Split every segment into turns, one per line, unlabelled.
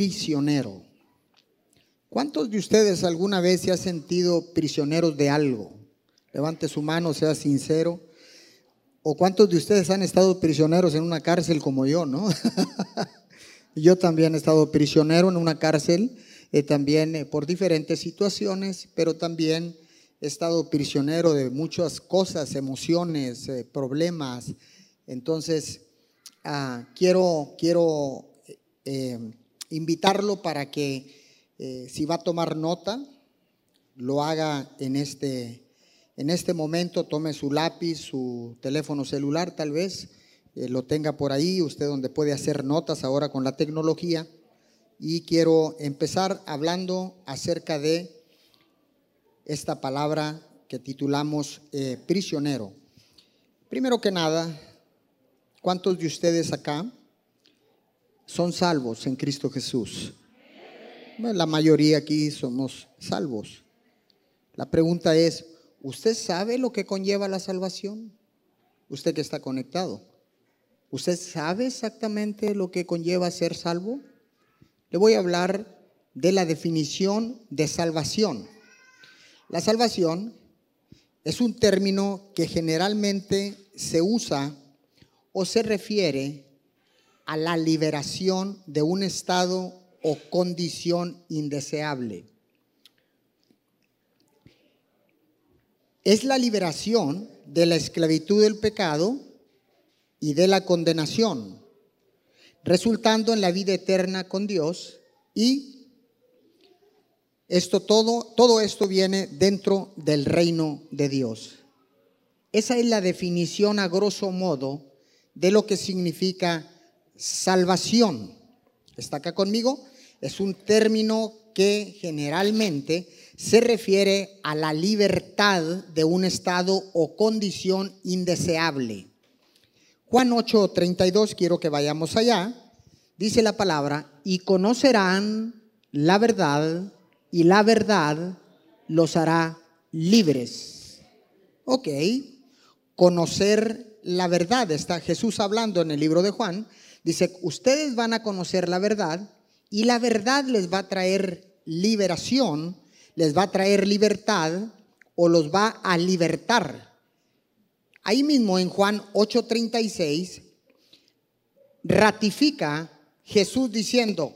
prisionero. ¿Cuántos de ustedes alguna vez se han sentido prisioneros de algo? Levante su mano, sea sincero. ¿O cuántos de ustedes han estado prisioneros en una cárcel como yo, no? yo también he estado prisionero en una cárcel, eh, también eh, por diferentes situaciones, pero también he estado prisionero de muchas cosas, emociones, eh, problemas. Entonces, ah, quiero, quiero invitarlo para que si va a tomar nota, lo haga en este en este momento tome su lápiz, su teléfono celular tal vez, eh, lo tenga por ahí, usted donde puede hacer notas ahora con la tecnología. Y quiero empezar hablando acerca de esta palabra que titulamos eh, prisionero. Primero que nada, ¿cuántos de ustedes acá son salvos en Cristo Jesús? la mayoría aquí somos salvos. La pregunta es, ¿Usted sabe lo que conlleva la salvación? Usted que está conectado. ¿Usted sabe exactamente lo que conlleva ser salvo? Le voy a hablar de la definición de salvación. La salvación es un término que generalmente se usa o se refiere a la liberación de un estado o condición indeseable. es la liberación de la esclavitud del pecado y de la condenación, resultando en la vida eterna con Dios y esto todo todo esto viene dentro del reino de Dios. Esa es la definición a grosso modo de lo que significa salvación. ¿Está acá conmigo? Es un término que generalmente se refiere a la libertad de un estado o condición indeseable. Juan 8:32, quiero que vayamos allá, dice la palabra, y conocerán la verdad y la verdad los hará libres. Ok, conocer la verdad, está Jesús hablando en el libro de Juan, dice, ustedes van a conocer la verdad y la verdad les va a traer liberación les va a traer libertad o los va a libertar. Ahí mismo en Juan 8:36 ratifica Jesús diciendo,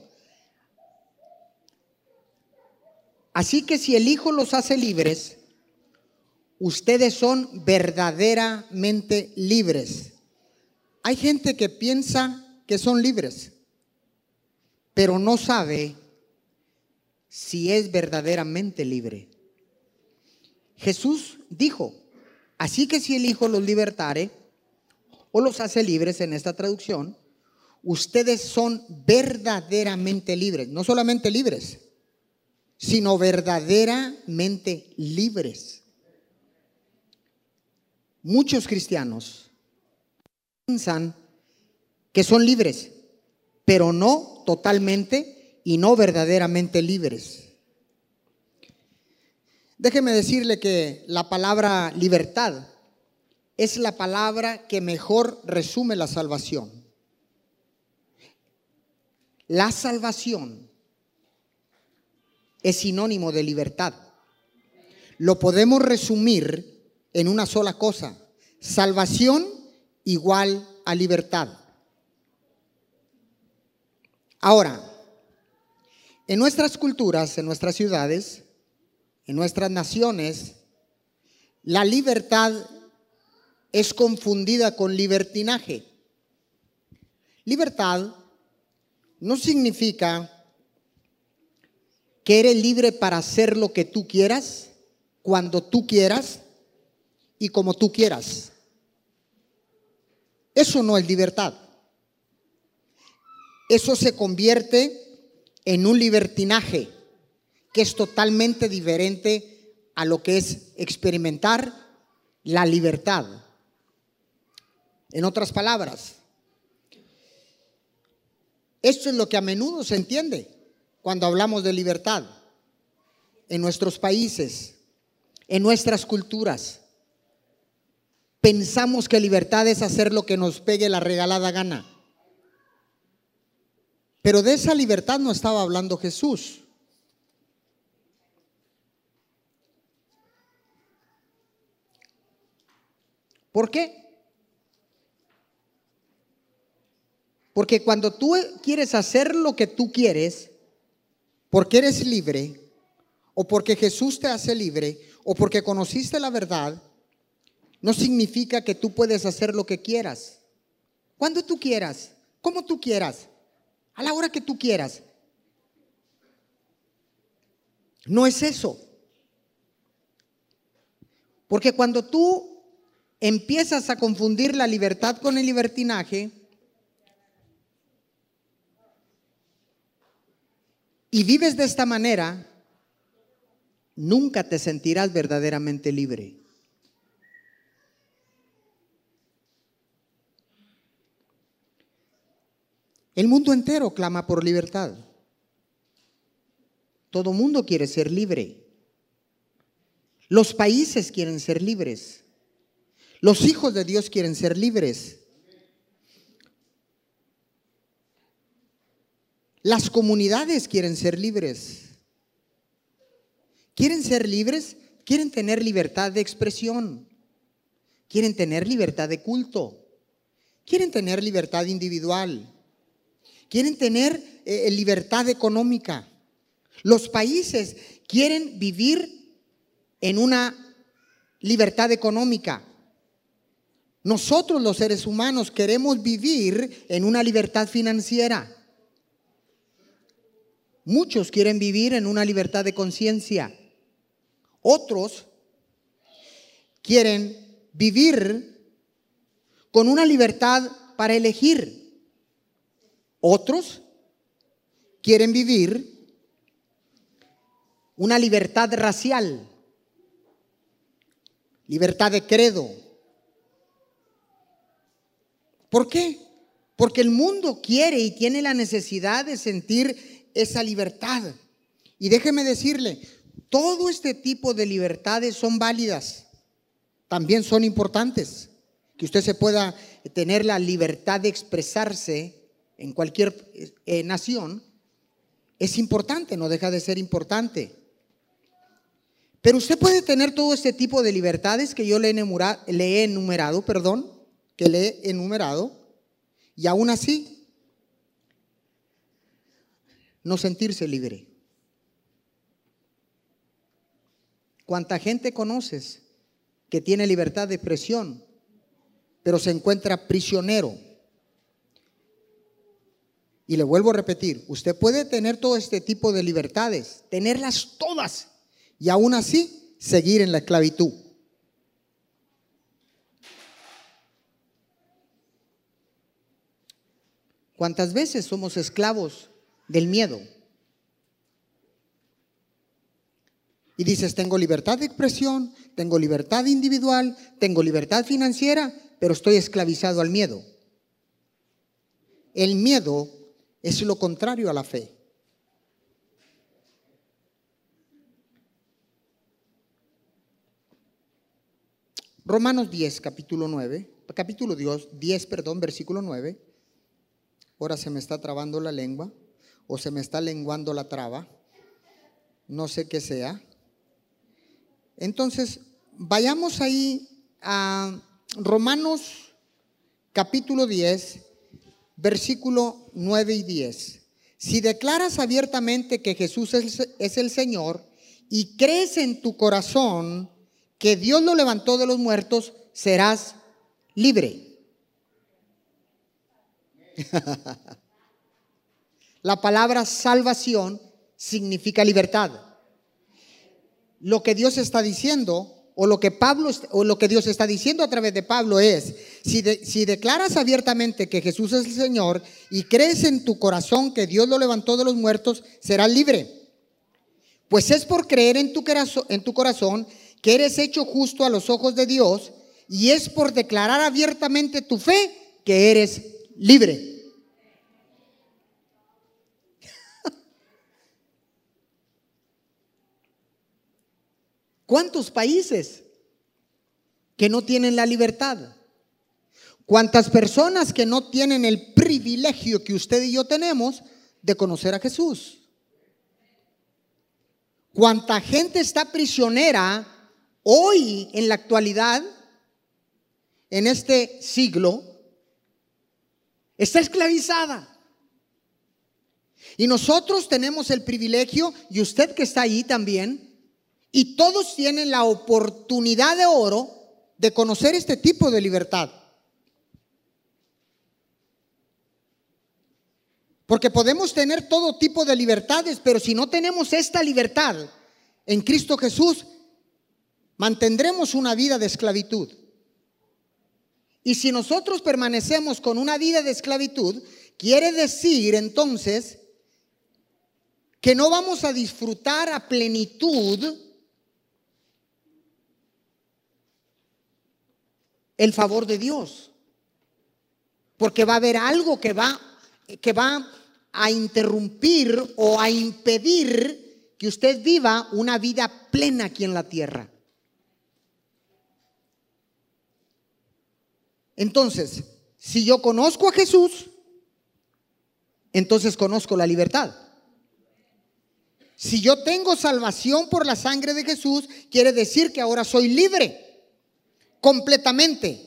así que si el Hijo los hace libres, ustedes son verdaderamente libres. Hay gente que piensa que son libres, pero no sabe si es verdaderamente libre. Jesús dijo, así que si el Hijo los libertare o los hace libres en esta traducción, ustedes son verdaderamente libres, no solamente libres, sino verdaderamente libres. Muchos cristianos piensan que son libres, pero no totalmente y no verdaderamente libres. Déjeme decirle que la palabra libertad es la palabra que mejor resume la salvación. La salvación es sinónimo de libertad. Lo podemos resumir en una sola cosa. Salvación igual a libertad. Ahora, en nuestras culturas, en nuestras ciudades, en nuestras naciones, la libertad es confundida con libertinaje. Libertad no significa que eres libre para hacer lo que tú quieras, cuando tú quieras y como tú quieras. Eso no es libertad. Eso se convierte en un libertinaje que es totalmente diferente a lo que es experimentar la libertad. En otras palabras, esto es lo que a menudo se entiende cuando hablamos de libertad en nuestros países, en nuestras culturas. Pensamos que libertad es hacer lo que nos pegue la regalada gana. Pero de esa libertad no estaba hablando Jesús. ¿Por qué? Porque cuando tú quieres hacer lo que tú quieres, porque eres libre, o porque Jesús te hace libre, o porque conociste la verdad, no significa que tú puedes hacer lo que quieras. Cuando tú quieras, como tú quieras, a la hora que tú quieras. No es eso. Porque cuando tú empiezas a confundir la libertad con el libertinaje y vives de esta manera, nunca te sentirás verdaderamente libre. El mundo entero clama por libertad. Todo mundo quiere ser libre. Los países quieren ser libres. Los hijos de Dios quieren ser libres. Las comunidades quieren ser libres. ¿Quieren ser libres? Quieren tener libertad de expresión. Quieren tener libertad de culto. Quieren tener libertad individual. Quieren tener eh, libertad económica. Los países quieren vivir en una libertad económica. Nosotros los seres humanos queremos vivir en una libertad financiera. Muchos quieren vivir en una libertad de conciencia. Otros quieren vivir con una libertad para elegir. Otros quieren vivir una libertad racial, libertad de credo, ¿Por qué? Porque el mundo quiere y tiene la necesidad de sentir esa libertad. Y déjeme decirle, todo este tipo de libertades son válidas, también son importantes. Que usted se pueda tener la libertad de expresarse en cualquier eh, nación, es importante, no deja de ser importante. Pero usted puede tener todo este tipo de libertades que yo le he enumerado, le he enumerado perdón, que le he enumerado y aún así no sentirse libre. ¿Cuánta gente conoces que tiene libertad de expresión, pero se encuentra prisionero? Y le vuelvo a repetir, usted puede tener todo este tipo de libertades, tenerlas todas, y aún así seguir en la esclavitud. ¿Cuántas veces somos esclavos del miedo? Y dices, tengo libertad de expresión, tengo libertad individual, tengo libertad financiera, pero estoy esclavizado al miedo. El miedo es lo contrario a la fe. Romanos 10, capítulo 9, capítulo 10, perdón, versículo 9. Ahora se me está trabando la lengua o se me está lenguando la traba. No sé qué sea. Entonces, vayamos ahí a Romanos capítulo 10, versículo 9 y 10. Si declaras abiertamente que Jesús es, el Señor y crees en tu corazón que Dios lo levantó de los muertos, serás libre. La palabra salvación significa libertad. Lo que Dios está diciendo o lo que Pablo o lo que Dios está diciendo a través de Pablo es si, declaras abiertamente que Jesús es el Señor y crees en tu corazón que Dios lo levantó de los muertos, serás libre. Pues es por creer en tu, en tu corazón que eres hecho justo a los ojos de Dios y es por declarar abiertamente tu fe que eres libre. ¿Cuántos países que no tienen la libertad? ¿Cuántas personas que no tienen el privilegio que usted y yo tenemos de conocer a Jesús. ¿Cuánta gente está prisionera hoy en la actualidad, en este siglo? Está esclavizada. Y nosotros tenemos el privilegio, y usted que está ahí también, y todos tienen la oportunidad de oro de conocer este tipo de libertad. Porque podemos tener todo tipo de libertades, pero si no tenemos esta libertad en Cristo Jesús, mantendremos una vida de esclavitud. Y si nosotros permanecemos con una vida de esclavitud, quiere decir entonces que no vamos a disfrutar a plenitud el favor de Dios. Porque va a haber algo que va que va a interrumpir o a impedir que usted viva una vida plena aquí en la tierra. Entonces, si yo conozco a Jesús, entonces conozco la libertad. Si yo tengo salvación por la sangre de Jesús, quiere decir que ahora soy libre, completamente.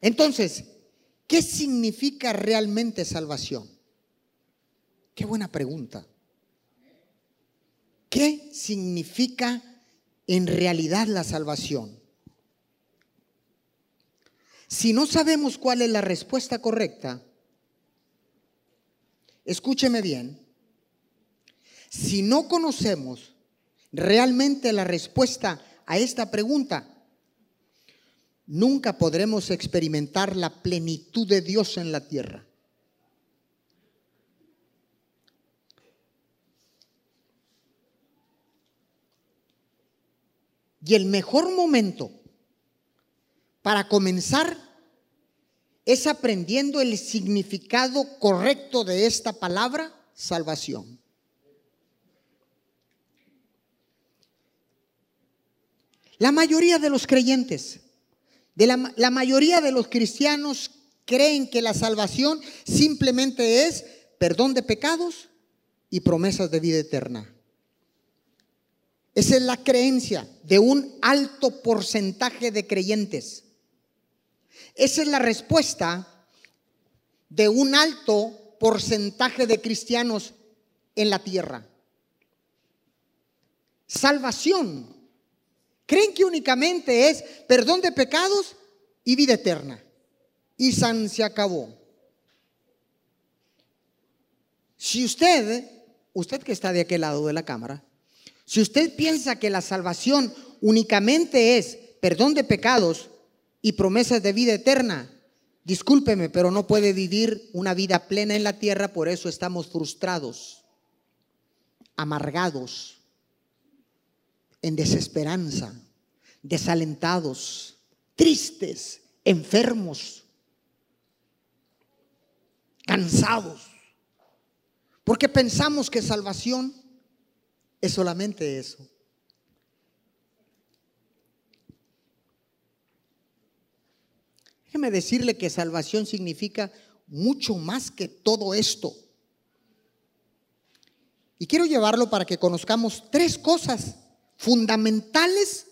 Entonces, ¿Qué significa realmente salvación? Qué buena pregunta. ¿Qué significa en realidad la salvación? Si no sabemos cuál es la respuesta correcta, escúcheme bien, si no conocemos realmente la respuesta a esta pregunta, nunca podremos experimentar la plenitud de Dios en la tierra. Y el mejor momento para comenzar es aprendiendo el significado correcto de esta palabra, salvación. La mayoría de los creyentes de la, la mayoría de los cristianos creen que la salvación simplemente es perdón de pecados y promesas de vida eterna. Esa es la creencia de un alto porcentaje de creyentes. Esa es la respuesta de un alto porcentaje de cristianos en la tierra. Salvación Creen que únicamente es perdón de pecados y vida eterna. Y San se acabó. Si usted, usted que está de aquel lado de la cámara, si usted piensa que la salvación únicamente es perdón de pecados y promesas de vida eterna, discúlpeme, pero no puede vivir una vida plena en la tierra, por eso estamos frustrados, amargados, en desesperanza, desalentados, tristes, enfermos, cansados, porque pensamos que salvación es solamente eso. Déjeme decirle que salvación significa mucho más que todo esto. Y quiero llevarlo para que conozcamos tres cosas fundamentales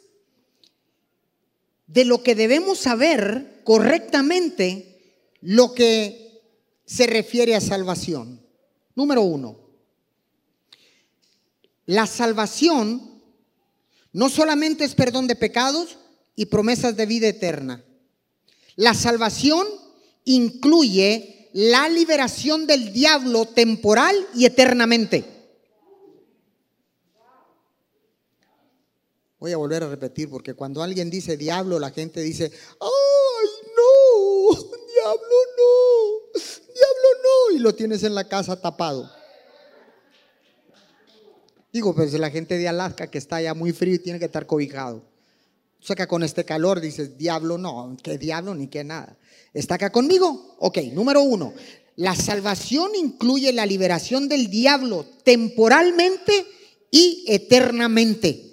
de lo que debemos saber correctamente lo que se refiere a salvación. Número uno, la salvación no solamente es perdón de pecados y promesas de vida eterna. La salvación incluye la liberación del diablo temporal y eternamente. Voy a volver a repetir porque cuando alguien dice diablo, la gente dice, ay, no, diablo no, diablo no, y lo tienes en la casa tapado. Digo, pues la gente de Alaska que está ya muy frío y tiene que estar cobijado. O sea que con este calor dices, diablo no, que diablo ni que nada. ¿Está acá conmigo? Ok, número uno, la salvación incluye la liberación del diablo temporalmente y eternamente.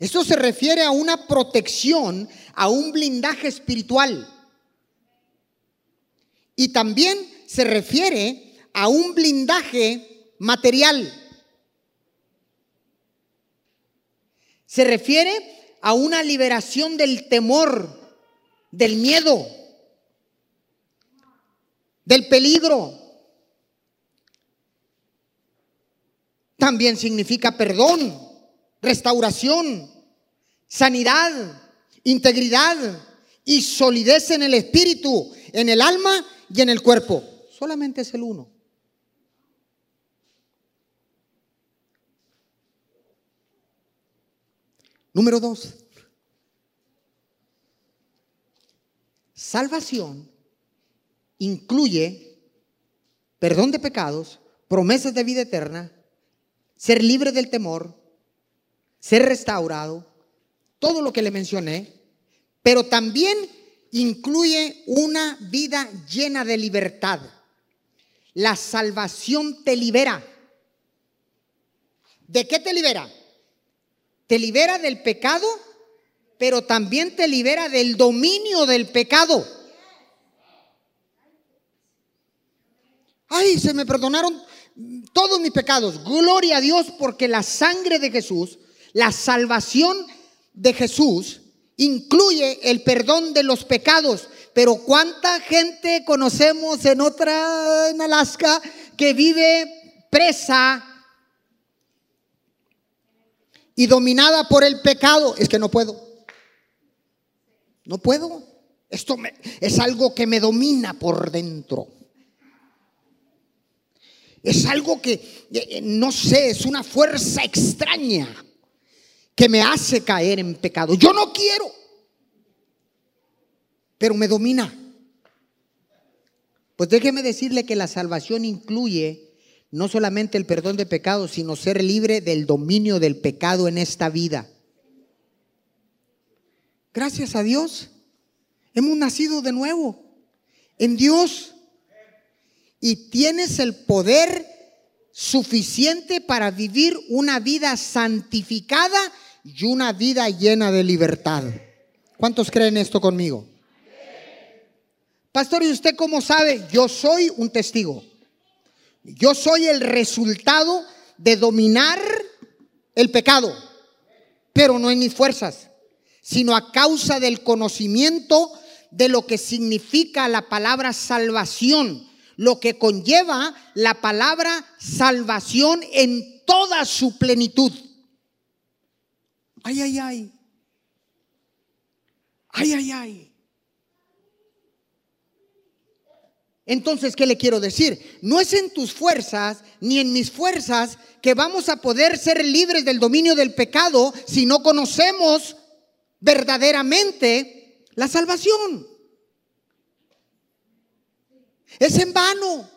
Esto se refiere a una protección, a un blindaje espiritual. Y también se refiere a un blindaje material. Se refiere a una liberación del temor, del miedo, del peligro. También significa perdón, restauración, sanidad, integridad y solidez en el espíritu, en el alma y en el cuerpo. Solamente es el uno. Número dos. Salvación incluye perdón de pecados, promesas de vida eterna, ser libre del temor, ser restaurado, todo lo que le mencioné, pero también incluye una vida llena de libertad. La salvación te libera. ¿De qué te libera? Te libera del pecado, pero también te libera del dominio del pecado. Ay, se me perdonaron todos mis pecados. Gloria a Dios porque la sangre de Jesús, la salvación de Jesús incluye el perdón de los pecados. Pero ¿cuánta gente conocemos en otra, en Alaska, que vive presa y dominada por el pecado? Es que no puedo. No puedo. Esto es algo que me domina por dentro. Es algo que, eh, eh, no sé, es una fuerza extraña que me hace caer en pecado. Yo no quiero, pero me domina. Pues déjeme decirle que la salvación incluye no solamente el perdón de pecados, sino ser libre del dominio del pecado en esta vida. Gracias a Dios, hemos nacido de nuevo en Dios y tienes el poder suficiente para vivir una vida santificada y una vida llena de libertad. ¿Cuántos creen esto conmigo? Pastor, ¿y usted cómo sabe? Yo soy un testigo. Yo soy el resultado de dominar el pecado, pero no en mis fuerzas, sino a causa del conocimiento de lo que significa la palabra salvación, lo que conlleva la palabra salvación en toda su plenitud. Ay, ay, ay. Ay, ay, ay. Entonces, ¿qué le quiero decir? No es en tus fuerzas ni en mis fuerzas que vamos a poder ser libres del dominio del pecado si no conocemos verdaderamente la salvación. Es en vano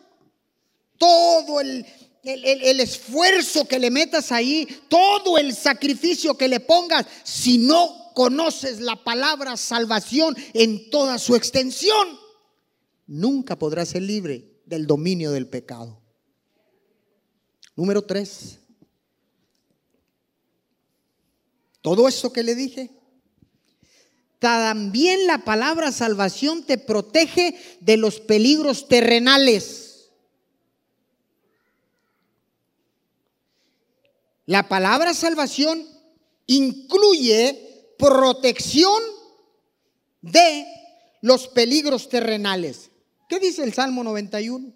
todo el, el, esfuerzo que le metas ahí, todo el sacrificio que le pongas, si no conoces la palabra salvación en toda su extensión, nunca podrás ser libre del dominio del pecado. Número tres. Todo esto que le dije, también la palabra salvación te protege de los peligros terrenales. La palabra salvación incluye protección de los peligros terrenales. ¿Qué dice el Salmo 91?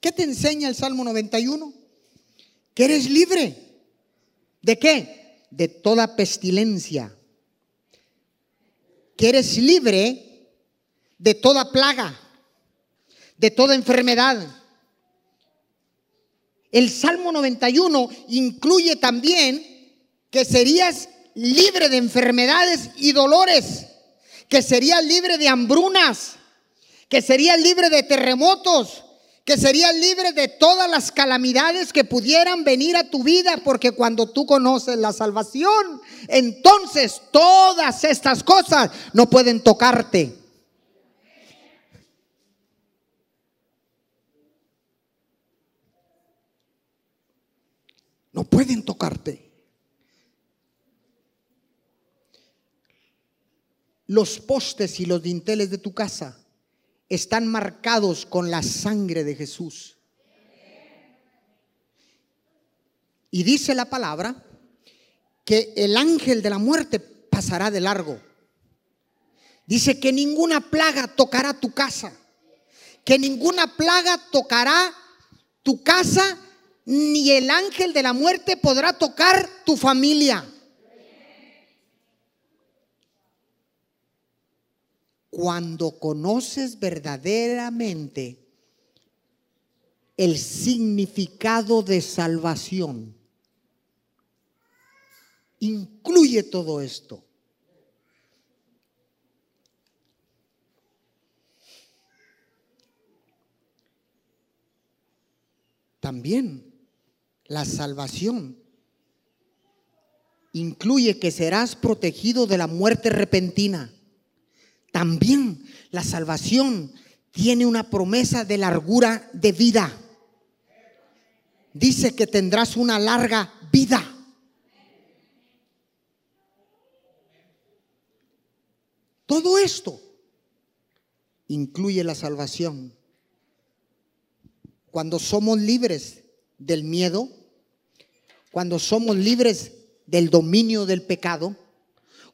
¿Qué te enseña el Salmo 91? Que eres libre. ¿De qué? De toda pestilencia. Que eres libre de toda plaga, de toda enfermedad el Salmo 91 incluye también que serías libre de enfermedades y dolores, que serías libre de hambrunas, que serías libre de terremotos, que serías libre de todas las calamidades que pudieran venir a tu vida, porque cuando tú conoces la salvación, entonces todas estas cosas no pueden tocarte. No pueden tocarte. Los postes y los dinteles de tu casa están marcados con la sangre de Jesús. Y dice la palabra que el ángel de la muerte pasará de largo. Dice que ninguna plaga tocará tu casa, que ninguna plaga tocará tu casa, ni el ángel de la muerte podrá tocar tu familia. Cuando conoces verdaderamente el significado de salvación, incluye todo esto. También la salvación incluye que serás protegido de la muerte repentina. También la salvación tiene una promesa de largura de vida. Dice que tendrás una larga vida. Todo esto incluye la salvación. Cuando somos libres del miedo, cuando somos libres del dominio del pecado,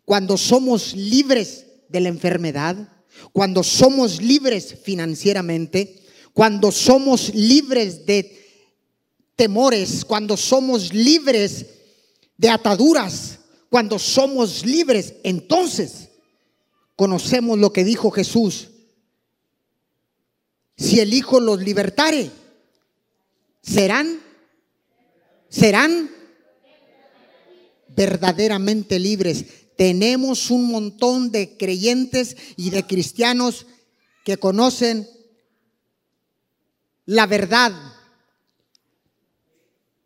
cuando somos libres de la enfermedad, cuando somos libres financieramente, cuando somos libres de temores, cuando somos libres de ataduras, cuando somos libres, entonces conocemos lo que dijo Jesús. Si el Hijo los libertare, serán, serán verdaderamente libres. Tenemos un montón de creyentes y de cristianos que conocen la verdad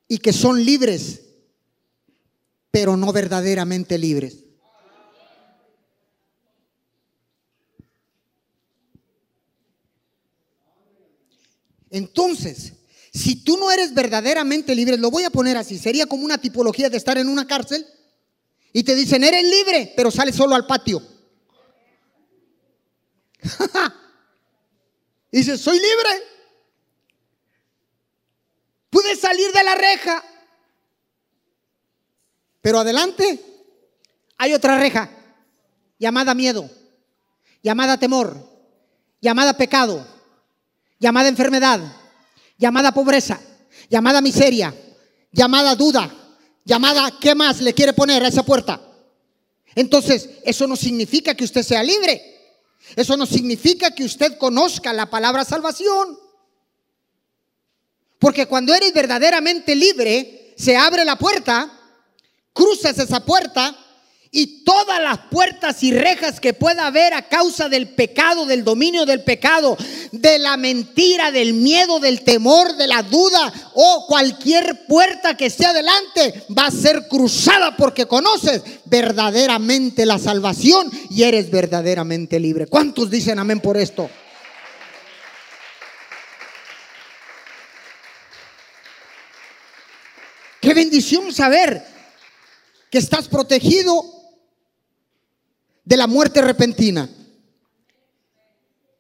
y que son libres, pero no verdaderamente libres. Entonces, si tú no eres verdaderamente libre, lo voy a poner así, sería como una tipología de estar en una cárcel y te dicen, eres libre, pero sales solo al patio. dices, soy libre. Pude salir de la reja, pero adelante hay otra reja llamada miedo, llamada temor, llamada pecado llamada enfermedad, llamada pobreza, llamada miseria, llamada duda, llamada ¿qué más le quiere poner a esa puerta? Entonces, eso no significa que usted sea libre. Eso no significa que usted conozca la palabra salvación. Porque cuando eres verdaderamente libre, se abre la puerta, cruzas esa puerta y todas las puertas y rejas que pueda haber a causa del pecado, del dominio del pecado, de la mentira, del miedo, del temor, de la duda o cualquier puerta que esté adelante va a ser cruzada porque conoces verdaderamente la salvación y eres verdaderamente libre. ¿Cuántos dicen amén por esto? Qué bendición saber que estás protegido de la muerte repentina.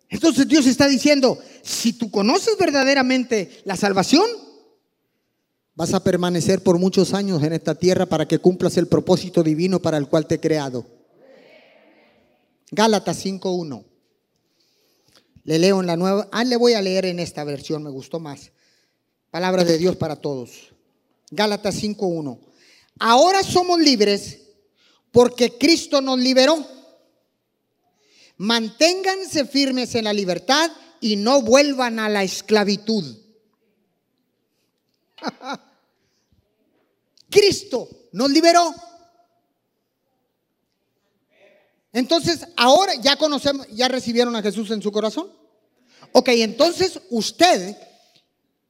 Entonces Dios está diciendo, si tú conoces verdaderamente la salvación, vas a permanecer por muchos años en esta tierra para que cumplas el propósito divino para el cual te he creado. Gálatas 5.1. Le leo en la nueva, ah, le voy a leer en esta versión, me gustó más. Palabra de Dios para todos. Gálatas 5.1. Ahora somos libres porque Cristo nos liberó manténganse firmes en la libertad y no vuelvan a la esclavitud. Cristo nos liberó. Entonces, ahora ya conocemos, ya recibieron a Jesús en su corazón. Ok, entonces usted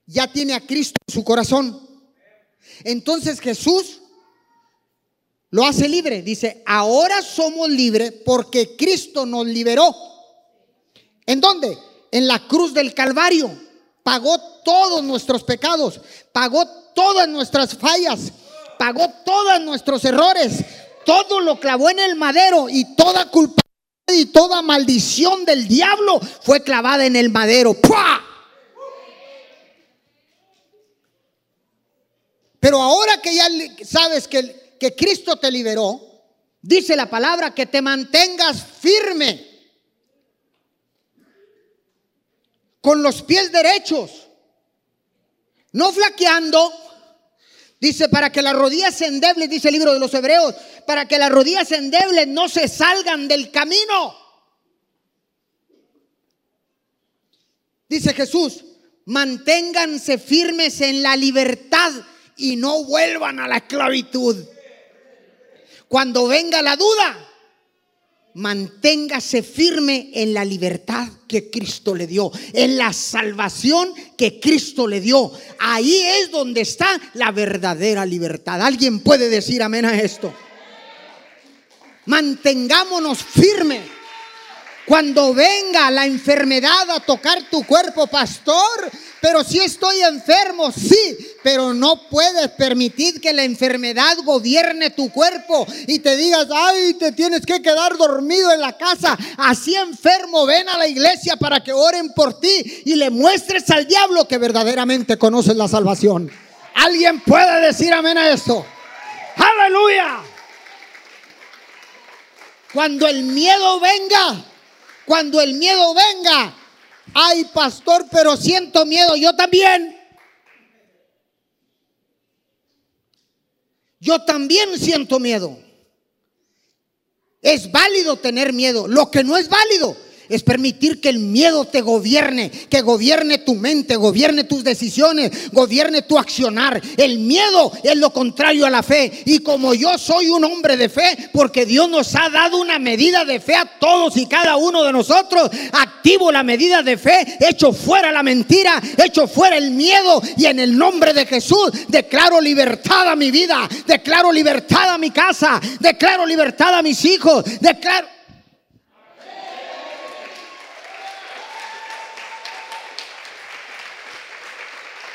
ya tiene a Cristo en su corazón. Entonces Jesús lo hace libre. Dice, ahora somos libres porque Cristo nos liberó. ¿En dónde? En la cruz del Calvario. Pagó todos nuestros pecados, pagó todas nuestras fallas, pagó todos nuestros errores, todo lo clavó en el madero y toda culpa y toda maldición del diablo fue clavada en el madero. ¡Pua! Pero ahora que ya sabes que, que Cristo te liberó, dice la palabra que te mantengas firme con los pies derechos, no flaqueando. Dice, para que las rodillas endebles, dice el libro de los Hebreos, para que las rodillas endebles no se salgan del camino. Dice Jesús, manténganse firmes en la libertad y no vuelvan a la esclavitud. Cuando venga la duda, manténgase firme en la libertad que Cristo le dio, en la salvación que Cristo le dio. Ahí es donde está la verdadera libertad. ¿Alguien puede decir amén a esto? Mantengámonos firmes. Cuando venga la enfermedad a tocar tu cuerpo, pastor, pero si estoy enfermo, sí, pero no puedes permitir que la enfermedad gobierne tu cuerpo y te digas, ay, te tienes que quedar dormido en la casa. Así enfermo, ven a la iglesia para que oren por ti y le muestres al diablo que verdaderamente conoces la salvación. ¿Alguien puede decir amén a esto? Aleluya. Cuando el miedo venga, cuando el miedo venga, ay pastor, pero siento miedo, yo también. Yo también siento miedo. Es válido tener miedo. Lo que no es válido es permitir que el miedo te gobierne, que gobierne tu mente, gobierne tus decisiones, gobierne tu accionar. El miedo es lo contrario a la fe. Y como yo soy un hombre de fe, porque Dios nos ha dado una medida de fe a todos y cada uno de nosotros, activo la medida de fe, echo fuera la mentira, echo fuera el miedo y en el nombre de Jesús declaro libertad a mi vida, declaro libertad a mi casa, declaro libertad a mis hijos, declaro...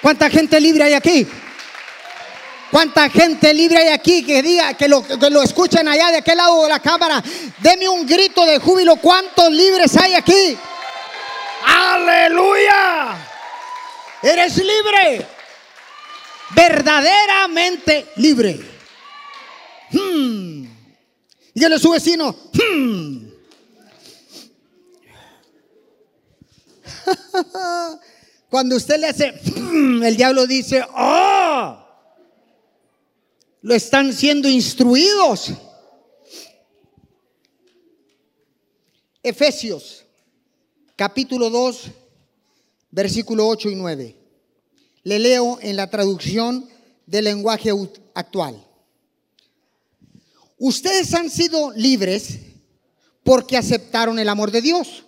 ¿Cuánta gente libre hay aquí? ¿Cuánta gente libre hay aquí que diga que lo, que lo escuchen allá de aquel lado de la cámara? Deme un grito de júbilo. ¿Cuántos libres hay aquí? Aleluya. Eres libre. Verdaderamente libre. Hmm. Y a su vecino. Hmm. Cuando usted le hace, el diablo dice, oh, lo están siendo instruidos. Efesios, capítulo 2, versículo 8 y 9. Le leo en la traducción del lenguaje actual. Ustedes han sido libres porque aceptaron el amor de Dios.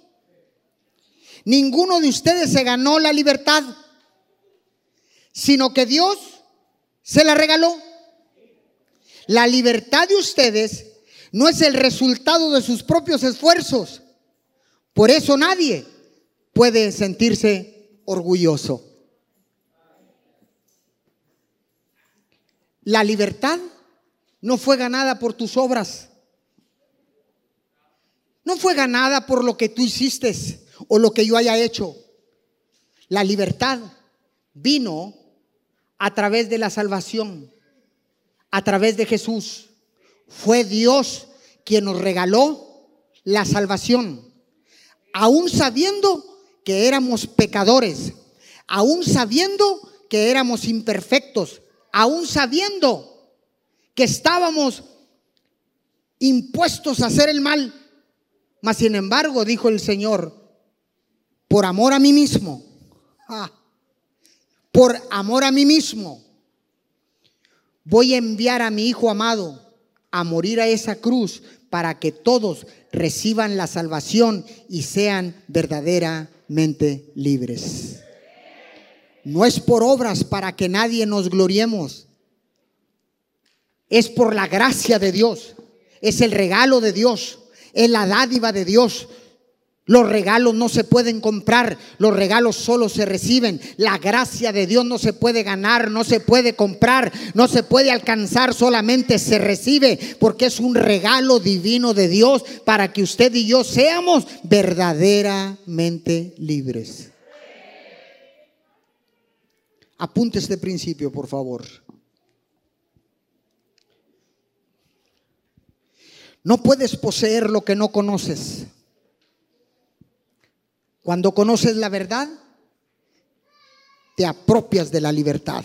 Ninguno de ustedes se ganó la libertad, sino que Dios se la regaló. La libertad de ustedes no es el resultado de sus propios esfuerzos. Por eso nadie puede sentirse orgulloso. La libertad no fue ganada por tus obras. No fue ganada por lo que tú hiciste o lo que yo haya hecho. La libertad vino a través de la salvación, a través de Jesús. Fue Dios quien nos regaló la salvación, aún sabiendo que éramos pecadores, aún sabiendo que éramos imperfectos, aún sabiendo que estábamos impuestos a hacer el mal. Mas sin embargo, dijo el Señor, por amor a mí mismo, ah, por amor a mí mismo, voy a enviar a mi Hijo amado a morir a esa cruz para que todos reciban la salvación y sean verdaderamente libres. No es por obras para que nadie nos gloriemos. Es por la gracia de Dios. Es el regalo de Dios. Es la dádiva de Dios. Los regalos no se pueden comprar, los regalos solo se reciben. La gracia de Dios no se puede ganar, no se puede comprar, no se puede alcanzar, solamente se recibe porque es un regalo divino de Dios para que usted y yo seamos verdaderamente libres. Apunte este principio, por favor. No puedes poseer lo que no conoces. Cuando conoces la verdad, te apropias de la libertad.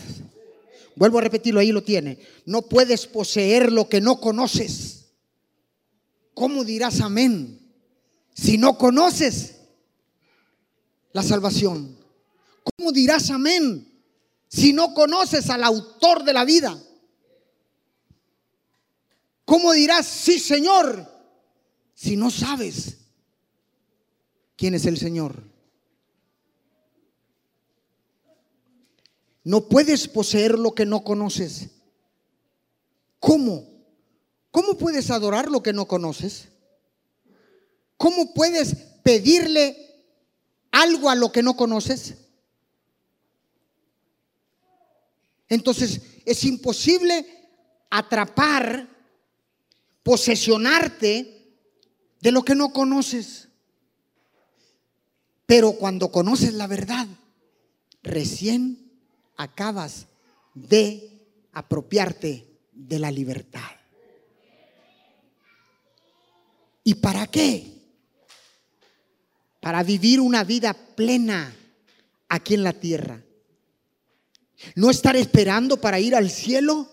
Vuelvo a repetirlo, ahí lo tiene. No puedes poseer lo que no conoces. ¿Cómo dirás amén si no conoces la salvación? ¿Cómo dirás amén si no conoces al autor de la vida? ¿Cómo dirás sí, Señor, si no sabes quién es el Señor. No puedes poseer lo que no conoces. ¿Cómo? ¿Cómo puedes adorar lo que no conoces? ¿Cómo puedes pedirle algo a lo que no conoces? Entonces es imposible atrapar, posesionarte de lo que no conoces. Pero cuando conoces la verdad, recién acabas de apropiarte de la libertad. ¿Y para qué? Para vivir una vida plena aquí en la tierra. No estar esperando para ir al cielo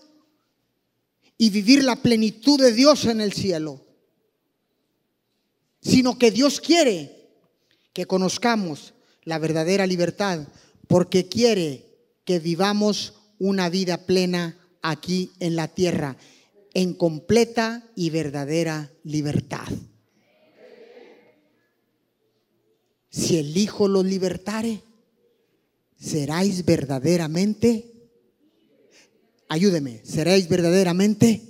y vivir la plenitud de Dios en el cielo, sino que Dios quiere que conozcamos la verdadera libertad, porque quiere que vivamos una vida plena aquí en la tierra, en completa y verdadera libertad. Si el Hijo los libertare, seráis verdaderamente, ayúdeme, seréis verdaderamente.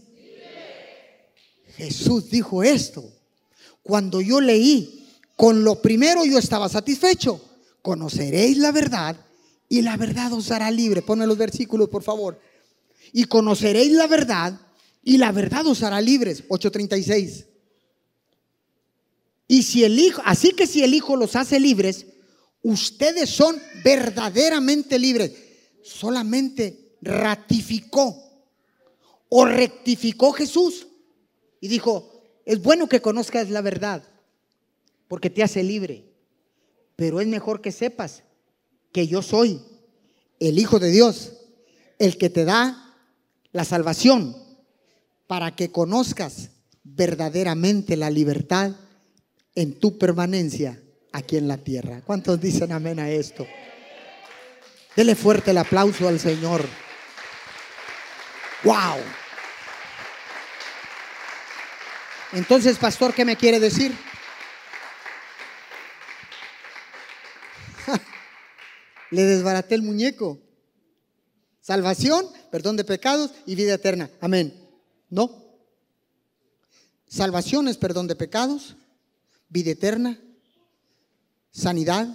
Jesús dijo esto. Cuando yo leí con lo primero yo estaba satisfecho. Conoceréis la verdad y la verdad os hará libre. Ponme los versículos, por favor. Y conoceréis la verdad y la verdad os hará libres. 8:36. Y si el Hijo, así que si el Hijo los hace libres, ustedes son verdaderamente libres. Solamente ratificó o rectificó Jesús y dijo, es bueno que conozcas la verdad porque te hace libre. Pero es mejor que sepas que yo soy el Hijo de Dios, el que te da la salvación para que conozcas verdaderamente la libertad en tu permanencia aquí en la tierra. ¿Cuántos dicen amén a esto? Dele fuerte el aplauso al Señor. ¡Wow! Entonces, pastor, ¿qué me quiere decir? Le desbaraté el muñeco. Salvación, perdón de pecados y vida eterna. Amén. No. Salvación es perdón de pecados, vida eterna, sanidad,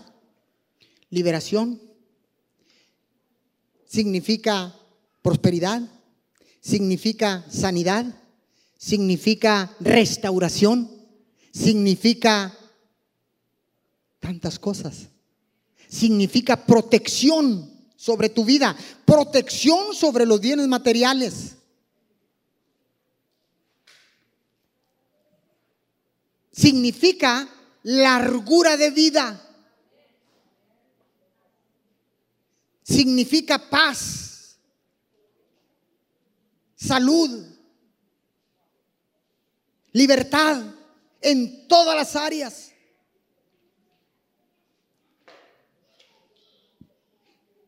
liberación. Significa prosperidad, significa sanidad, significa restauración, significa tantas cosas significa protección sobre tu vida, protección sobre los bienes materiales. Significa largura de vida. Significa paz, salud, libertad en todas las áreas.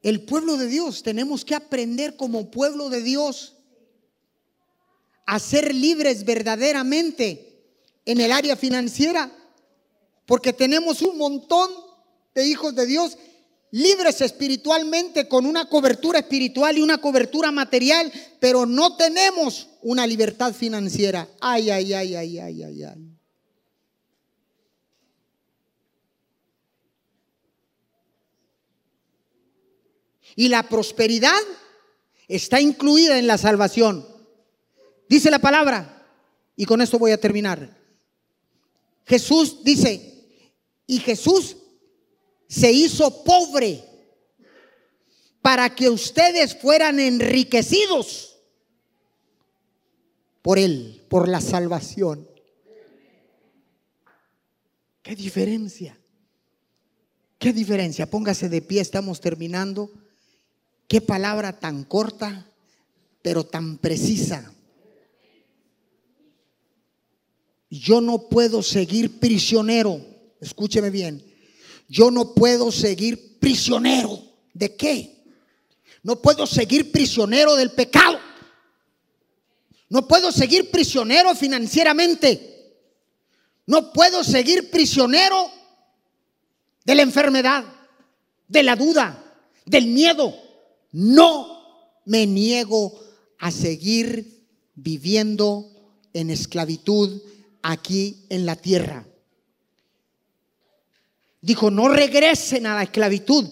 El pueblo de Dios, tenemos que aprender como pueblo de Dios a ser libres verdaderamente en el área financiera, porque tenemos un montón de hijos de Dios libres espiritualmente con una cobertura espiritual y una cobertura material, pero no tenemos una libertad financiera. Ay, ay, ay, ay, ay, ay, ay. Y la prosperidad está incluida en la salvación. Dice la palabra, y con esto voy a terminar. Jesús dice, y Jesús se hizo pobre para que ustedes fueran enriquecidos por Él, por la salvación. ¿Qué diferencia? ¿Qué diferencia? Póngase de pie, estamos terminando. Qué palabra tan corta, pero tan precisa. Yo no puedo seguir prisionero, escúcheme bien, yo no puedo seguir prisionero. ¿De qué? No puedo seguir prisionero del pecado. No puedo seguir prisionero financieramente. No puedo seguir prisionero de la enfermedad, de la duda, del miedo. No me niego a seguir viviendo en esclavitud aquí en la tierra. Dijo, no regresen a la esclavitud,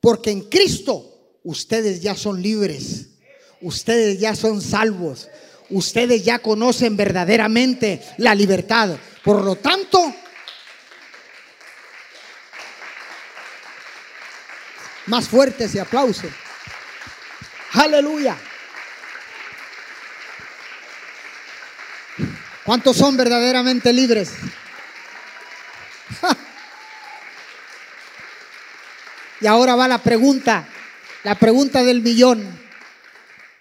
porque en Cristo ustedes ya son libres, ustedes ya son salvos, ustedes ya conocen verdaderamente la libertad. Por lo tanto, más fuerte ese aplauso. Aleluya. ¿Cuántos son verdaderamente libres? y ahora va la pregunta, la pregunta del millón.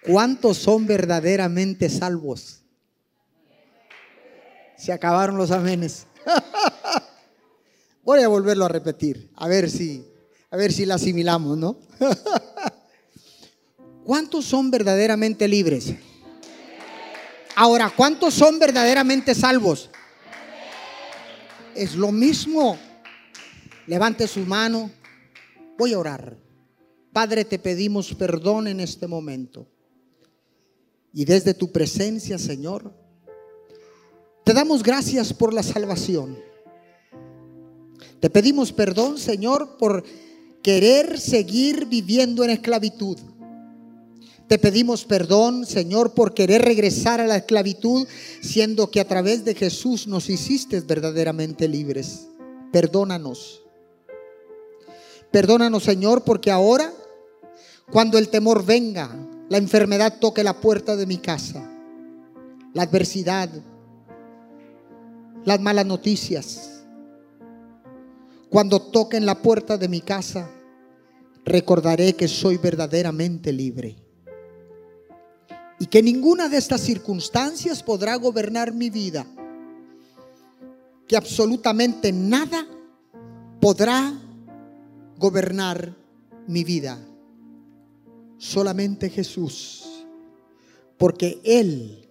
¿Cuántos son verdaderamente salvos? Se acabaron los amenes. Voy a volverlo a repetir, a ver si, a ver si la asimilamos, ¿no? ¿Cuántos son verdaderamente libres? Ahora, ¿cuántos son verdaderamente salvos? Es lo mismo. Levante su mano. Voy a orar. Padre, te pedimos perdón en este momento. Y desde tu presencia, Señor, te damos gracias por la salvación. Te pedimos perdón, Señor, por querer seguir viviendo en esclavitud. Te pedimos perdón, Señor, por querer regresar a la esclavitud, siendo que a través de Jesús nos hiciste verdaderamente libres. Perdónanos. Perdónanos, Señor, porque ahora, cuando el temor venga, la enfermedad toque la puerta de mi casa, la adversidad, las malas noticias. Cuando toquen la puerta de mi casa, recordaré que soy verdaderamente libre y que ninguna de estas circunstancias podrá gobernar mi vida, que absolutamente nada podrá gobernar mi vida solamente Jesús, porque Él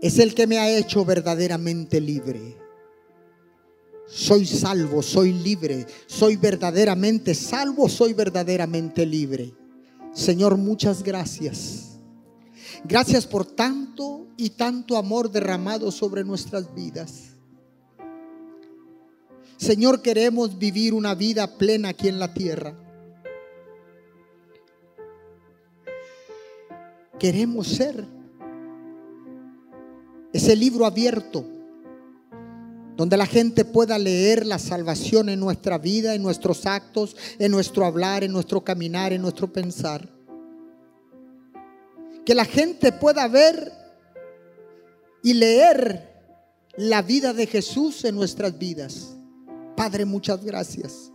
es el que me ha hecho verdaderamente libre. Soy salvo, soy libre, soy verdaderamente salvo, soy verdaderamente libre. Señor, muchas gracias. Gracias por tanto y tanto amor derramado sobre nuestras vidas. Señor, queremos vivir una vida plena aquí en la tierra. queremos ser. Ese libro abierto donde la gente pueda leer la salvación en nuestra vida, en nuestros actos, en nuestro hablar, en nuestro caminar, en nuestro pensar. Que la gente pueda ver y leer la vida de Jesús en nuestras vidas. Padre, muchas gracias.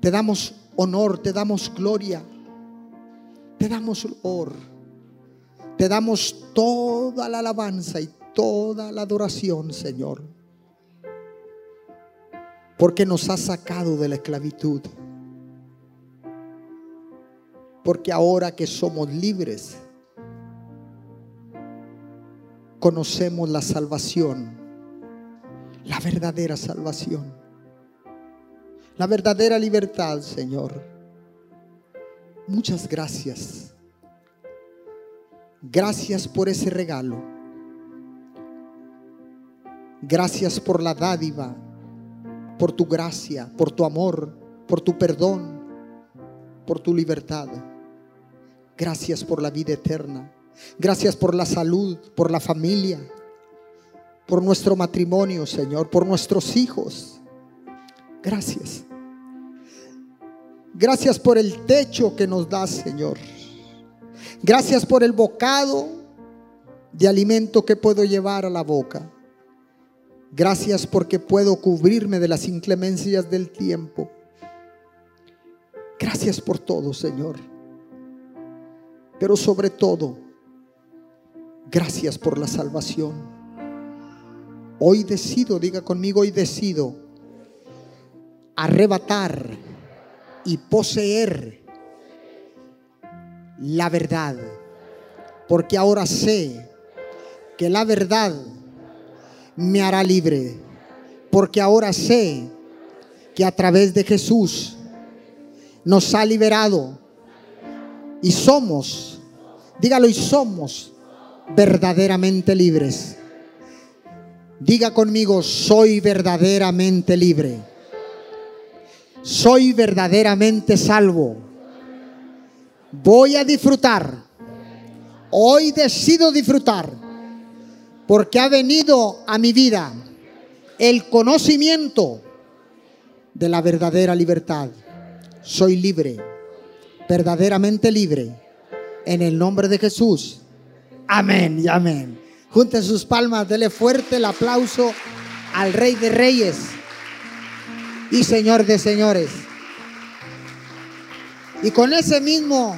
Te damos honor, te damos gloria. Te damos honor. Te damos toda la alabanza y toda la adoración, Señor. Porque nos has sacado de la esclavitud. Porque ahora que somos libres, conocemos la salvación, la verdadera salvación, la verdadera libertad, Señor. Muchas gracias. Gracias por ese regalo. Gracias por la dádiva, por tu gracia, por tu amor, por tu perdón, por tu libertad. Gracias por la vida eterna. Gracias por la salud, por la familia, por nuestro matrimonio, Señor, por nuestros hijos. Gracias. Gracias por el techo que nos das, Señor. Gracias por el bocado de alimento que puedo llevar a la boca. Gracias porque puedo cubrirme de las inclemencias del tiempo. Gracias por todo, Señor. Pero sobre todo, gracias por la salvación. Hoy decido, diga conmigo, hoy decido arrebatar y poseer la verdad. Porque ahora sé que la verdad me hará libre. Porque ahora sé que a través de Jesús nos ha liberado y somos, dígalo, y somos verdaderamente libres. Diga conmigo, soy verdaderamente libre. Soy verdaderamente salvo. Voy a disfrutar. Hoy decido disfrutar porque ha venido a mi vida el conocimiento de la verdadera libertad. Soy libre, verdaderamente libre, en el nombre de Jesús. Amén y amén. Junten sus palmas, dele fuerte el aplauso al Rey de Reyes y Señor de Señores. Y con ese mismo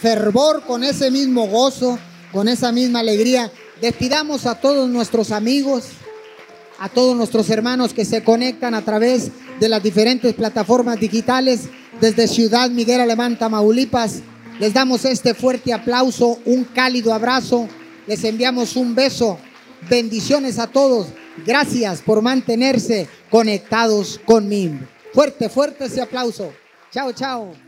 fervor, con ese mismo gozo, con esa misma alegría, Despidamos a todos nuestros amigos, a todos nuestros hermanos que se conectan a través de las diferentes plataformas digitales desde Ciudad Miguel Alemán, Tamaulipas. Les damos este fuerte aplauso, un cálido abrazo. Les enviamos un beso. Bendiciones a todos. Gracias por mantenerse conectados con MIM. Fuerte, fuerte ese aplauso. Chao, chao.